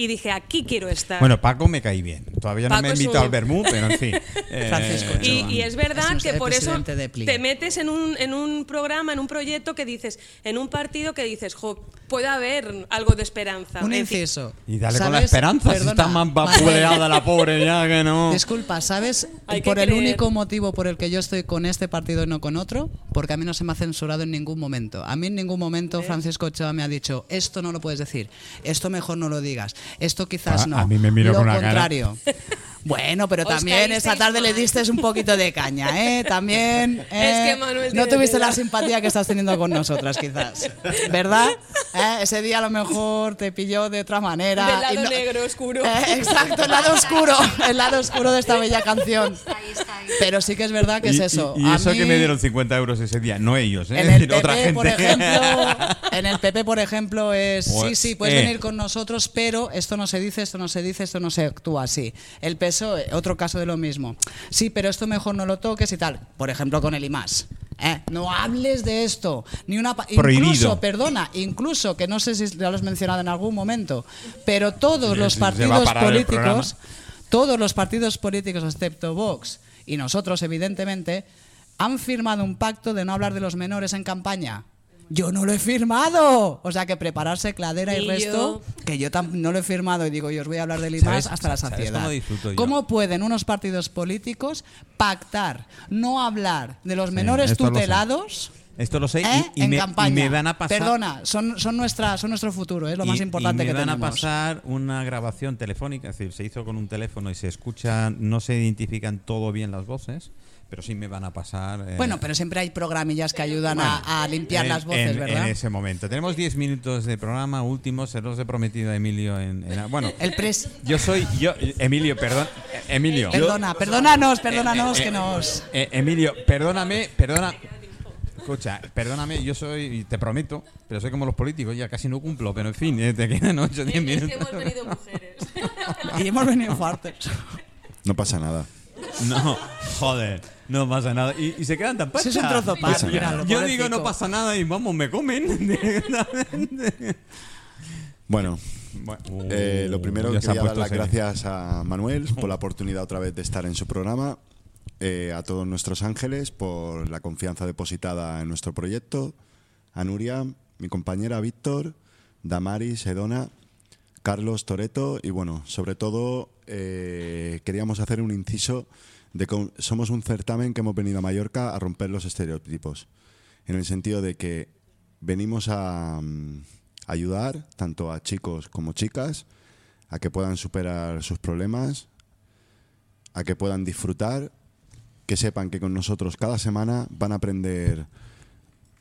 y dije, aquí quiero estar. Bueno, Paco me caí bien. Todavía no Paco me he es invitado un- al Bermú, pero en fin. Eh, Francisco Y, y es verdad Es que por eso te metes en un, en un programa, en un proyecto que dices, en un partido que dices, jo, puede haber algo de esperanza. Un En fin, inciso. Y dale con la ¿Sabes? esperanza, si Perdona, está más vapuleada la pobre ya que no. Disculpa, ¿sabes Hay por el creer. único motivo por el que yo estoy con este partido y no con otro? Porque a mí no se me ha censurado en ningún momento. A mí en ningún momento Francisco Ochoa me ha dicho, esto no lo puedes decir, esto mejor no lo digas, esto quizás Ah, no. a mí me miró lo con cara. Bueno, pero Os también esta caísteis tarde le mal. diste un poquito de caña, ¿eh? También. ¿eh? que Manuel no tuviste tela. la simpatía que estás teniendo con nosotras, quizás. ¿Verdad? ¿Eh? Ese día a lo mejor te pilló de otra manera. del y lado no- negro oscuro. Eh, exacto, el lado oscuro, el lado oscuro de esta bella canción. Ahí está. ahí. Pero sí que es verdad que Y- es eso. Y, y A eso mí, que me dieron 50 euros ese día, no ellos, ¿eh? En Es el decir, otra PP, gente. por ejemplo, en el PP, por ejemplo, es sí, Pues, sí, puedes eh. venir con nosotros, pero esto no se dice, esto no se dice, esto no se actúa así. El PSOE, E, otro caso de lo mismo. Sí, pero esto mejor no lo toques y tal. Por ejemplo, con el IMAS. ¿eh? No hables de esto. Ni una Prohibido. incluso, perdona, incluso que no sé si ya lo has mencionado en algún momento, pero todos Sí, los partidos políticos, todos los partidos políticos excepto Vox y nosotros evidentemente han firmado un pacto de no hablar de los menores en campaña. Yo no lo he firmado. O sea que prepararse cladera y resto, que yo no lo he firmado y digo, yo os voy a hablar del IMAS ¿Sabes- hasta la sabes saciedad. cómo disfruto yo? ¿Cómo pueden unos partidos políticos pactar, no hablar de los menores tutelados? Esto lo sé y- ¿eh? y, en me, y campaña. me van a pasar. Perdona, son, son, nuestra, son nuestro futuro, es lo y- más importante y me que van tenemos. a pasar una grabación telefónica, es decir, se hizo con un teléfono y se escucha, no se identifican todo bien las voces, pero sí me van a pasar. eh, Bueno, pero siempre hay programillas que ayudan bueno, a, a limpiar en- las voces, en, ¿verdad? En ese momento. Tenemos 10 minutos de programa último, se los he prometido a Emilio en. en- bueno, El pres yo soy. yo Emilio, perdón. eh, Emilio. Perdona, perdónanos, perdónanos que nos... Eh, Emilio, perdóname, perdona. Escucha, perdóname, yo soy, y te prometo, pero soy como los políticos, ya casi no cumplo, pero en fin, eh, te quedan 8 o 10 Es que minutos. hemos venido mujeres. Y hemos venido fuertes. No pasa nada. No, joder, no pasa nada. Y, y se quedan tan Si es un pachas. trozo pan, míralo, Yo digo, pobrecito. no pasa nada y vamos, me comen. directamente. Bueno, Bueno, eh, lo primero ya se ha quería dar puesto las serio. gracias a Manuel por la oportunidad otra vez de estar en su programa, eh, a todos nuestros ángeles por la confianza depositada en nuestro proyecto, a Nuria, mi compañera Víctor, Damaris, Edona, Carlos Toreto y bueno, sobre todo eh, queríamos hacer un inciso de que somos un certamen que hemos venido a Mallorca a romper los estereotipos, en el sentido de que venimos a mm, ayudar tanto a chicos como chicas a que puedan superar sus problemas, a que puedan disfrutar, que sepan que con nosotros cada semana van a aprender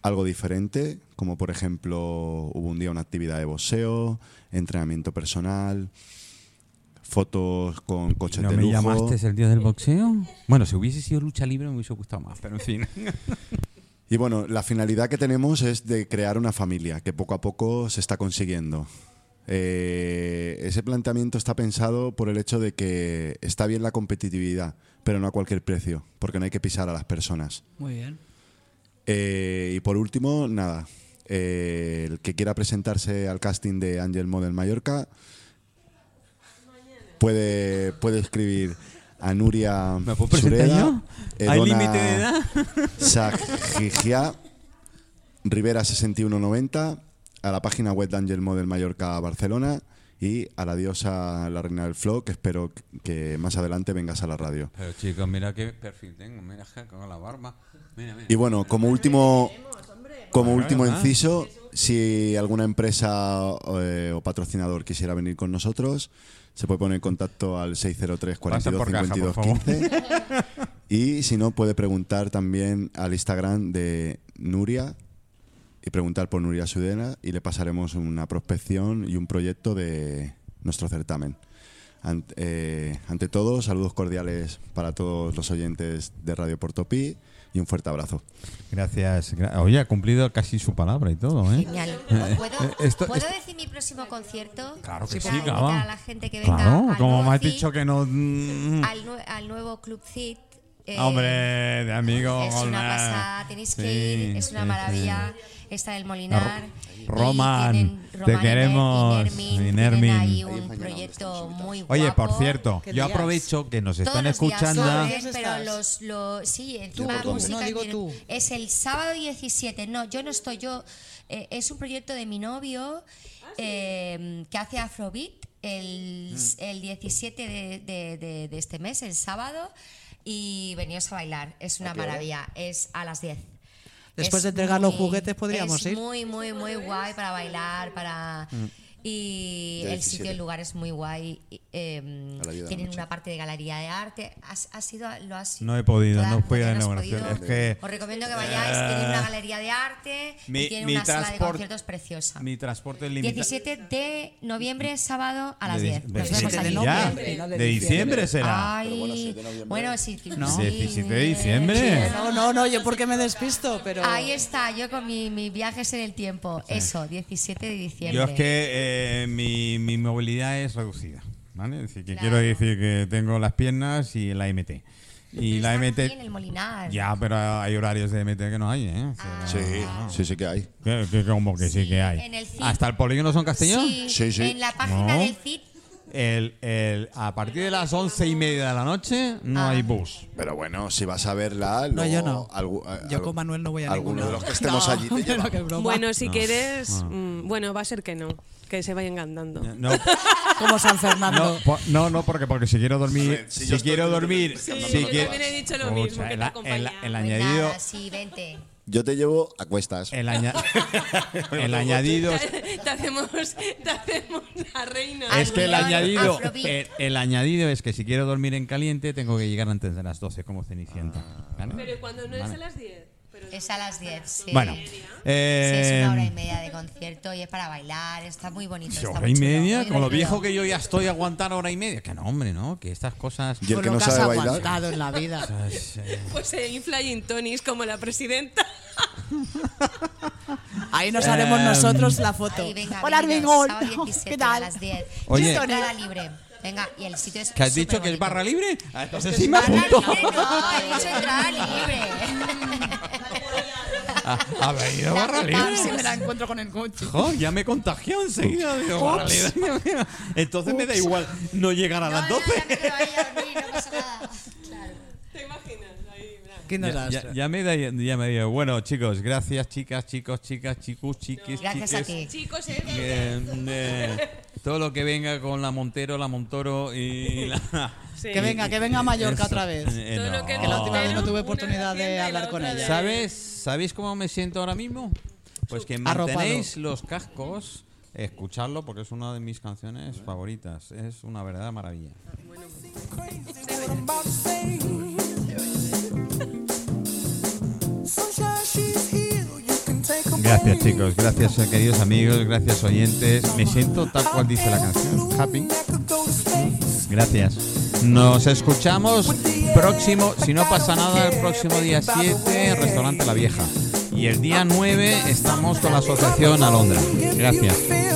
algo diferente, como por ejemplo hubo un día una actividad de boxeo, entrenamiento personal, fotos con coches ¿No de me lujo. llamaste el día del boxeo? Bueno, si hubiese sido lucha libre me hubiese gustado más, pero en fin. Y bueno, la finalidad que tenemos es de crear una familia, que poco a poco se está consiguiendo. Eh, ese planteamiento está pensado por el hecho de que está bien la competitividad, pero no a cualquier precio, porque no hay que pisar a las personas. Muy bien. Eh, y por último, nada, eh, el que quiera presentarse al casting de Angel Model Mallorca puede, puede escribir a Nuria ¿Me puedo presentar Sureda, yo? ¿Hay Edona límite de edad? Sajigia, Rivera 6190, a la página web de Angel Model Mallorca Barcelona y a la diosa, la reina del flow, que espero que más adelante vengas a la radio. Pero chicos, mira qué perfil tengo, mira con la barba. Mira, mira. Y bueno, como último, como último inciso, si alguna empresa eh, o patrocinador quisiera venir con nosotros, se puede poner en contacto al 603 Pasa 42 por caja, 52 por favor. 15. Y si no, puede preguntar también al Instagram de Nuria y preguntar por Nuria Sudena y le pasaremos una prospección y un proyecto de nuestro certamen. Ant- eh, ante todo, saludos cordiales para todos los oyentes de Radio Portopí y un fuerte abrazo. Gracias. gra- Oye, ha cumplido casi su palabra y todo, ¿eh? Genial. Eh, ¿Puedo, eh, esto- ¿puedo esto- decir mi próximo concierto? Claro que Para sí, invitar claro. a la gente que venga Claro, al como me has dicho que no... mm, al, nue- al nuevo Club CIT Eh, Hombre, de amigo. Es una pasada, tenéis que Sí, ir, es una sí, maravilla. Está del Molinar. Roman, tienen te Roman queremos, Y Nermin, y tienen Nermin. ahí un proyecto muy guapo. Oye, por cierto, ¿Qué yo aprovecho que nos están escuchando. son, ¿Días ¿eh? pero los, los sí, encima tú, música no, digo tiene- tú. es el sábado 17. No, yo no estoy. Yo eh, es un proyecto de mi novio eh, que hace Afrobeat el, el 17 de, de- de- de este mes, el sábado, y veníos a bailar. Es una maravilla. Es a las 10. Después Es de entregar los juguetes podríamos es ir. muy, muy, muy guay para bailar, para... Y el 17. sitio, el lugar es muy guay. em, tienen una parte de galería de arte. ¿Has, has ido, lo has No he podido, Claro, no no a la inauguración. podido. Es que Os recomiendo que vayáis. Tienen una galería de arte Mi- y tienen mi una sala de conciertos preciosa. mi transporte es limitado. 17 de noviembre, sábado a las De- 10. de- Nos vemos de- allí. de, de diciembre será. Ay, bueno, sí, de noviembre. bueno, sí. No. sí. 17 de diciembre. No, no, no, yo porque me despisto, pero. Ahí está, yo con mi, mis viajes en el tiempo. Eso, 17 de diciembre. Yo es que eh, mi, mi movilidad es reducida. ¿vale? Decir, que Claro. quiero decir que tengo las piernas y la MT. Y la MT. en el Molinar. Ya, pero hay horarios de MT que no hay, ¿eh? O sea, Ah. Sí, sí, sí que hay. que, que como que sí, Sí, que hay. en el CID. ¿Hasta el polígono son Castellón? Sí, Sí, sí. en la página No. del CID. El, el, a partir de las once y media de la noche no Ah. hay bus. Pero bueno, si vas a verla, No, luego yo no. algu- Yo con Manuel no voy a Alguno ningún de los que estemos No, allí te qué broma. Bueno, si quieres, mm, bueno, va a ser que no, que se vayan andando. No, Como San Fernando. no, po- no, no, porque, porque si quiero dormir, si, yo estoy quiero dormir, Sí, si yo quiero- también he dicho lo mismo, que el, te el- acompaña. el Pues añadido, nada, sí, vente. Yo te llevo a cuestas. el, aña- el añadido, Te hacemos, te hacemos la reina. es que el añadido, el, el añadido es que si quiero dormir en caliente tengo que llegar antes de las 12 como Cenicienta. ¿vale? Pero cuando no es a las 10. Es a las 10, sí. Bueno, Sí, eh, es una hora y media de concierto y es para bailar. Está muy bonito. está hora muy y media, con lo viejo que yo ya estoy a aguantar hora y media. Que no, hombre, no, que estas cosas. Y el que lo no que has sabe bailar. aguantado en la vida. Pues, eh, Pues se infla gin tonis como la presidenta. Ahí nos haremos Em, nosotros la foto. Ahí, venga, Hola, Armengol. sábado 17 ¿Qué tal? a las 10. Oye. Libre. Venga, y el sitio es ¿Que has dicho que es barra libre? Ah, Entonces sí me Barra apunto. libre, no, he dicho entrada libre. Ah, ¿Ha venido barra libre? Si me la encuentro con el coche. Jo, ya me contagió enseguida. digo, barra libre. Entonces me da igual no llegar a las No, no, 12. ya me quedo ahí a dormir, no pasa nada. Claro. ¿Te imaginas? Ahí, mira. Qué Ya, ya- ya me da, ya me dio. Bueno, chicos, gracias, chicas, chicos, chicas, chicos, chiquis, Gracias a chiques. ti. Chicos, eh. Eh, eh, todo lo que venga con la Montero, la Montoro y la. Sí. Que venga, que venga a Mallorca Eso. otra vez. Eh, Todo lo no. que Que la última vez no tuve oportunidad de hablar con ella. ¿Sabes, ¿Sabéis cómo me siento ahora mismo? Pues que mantenéis los cascos, escucharlo porque es una de mis canciones favoritas. Es una verdadera maravilla. Gracias chicos, gracias eh, queridos amigos, gracias oyentes. Me siento tal cual dice la canción, happy. Gracias. Nos escuchamos próximo, si no pasa nada, el próximo día 7, Restaurante La Vieja. Y el día 9 estamos con la asociación Alondra. Gracias.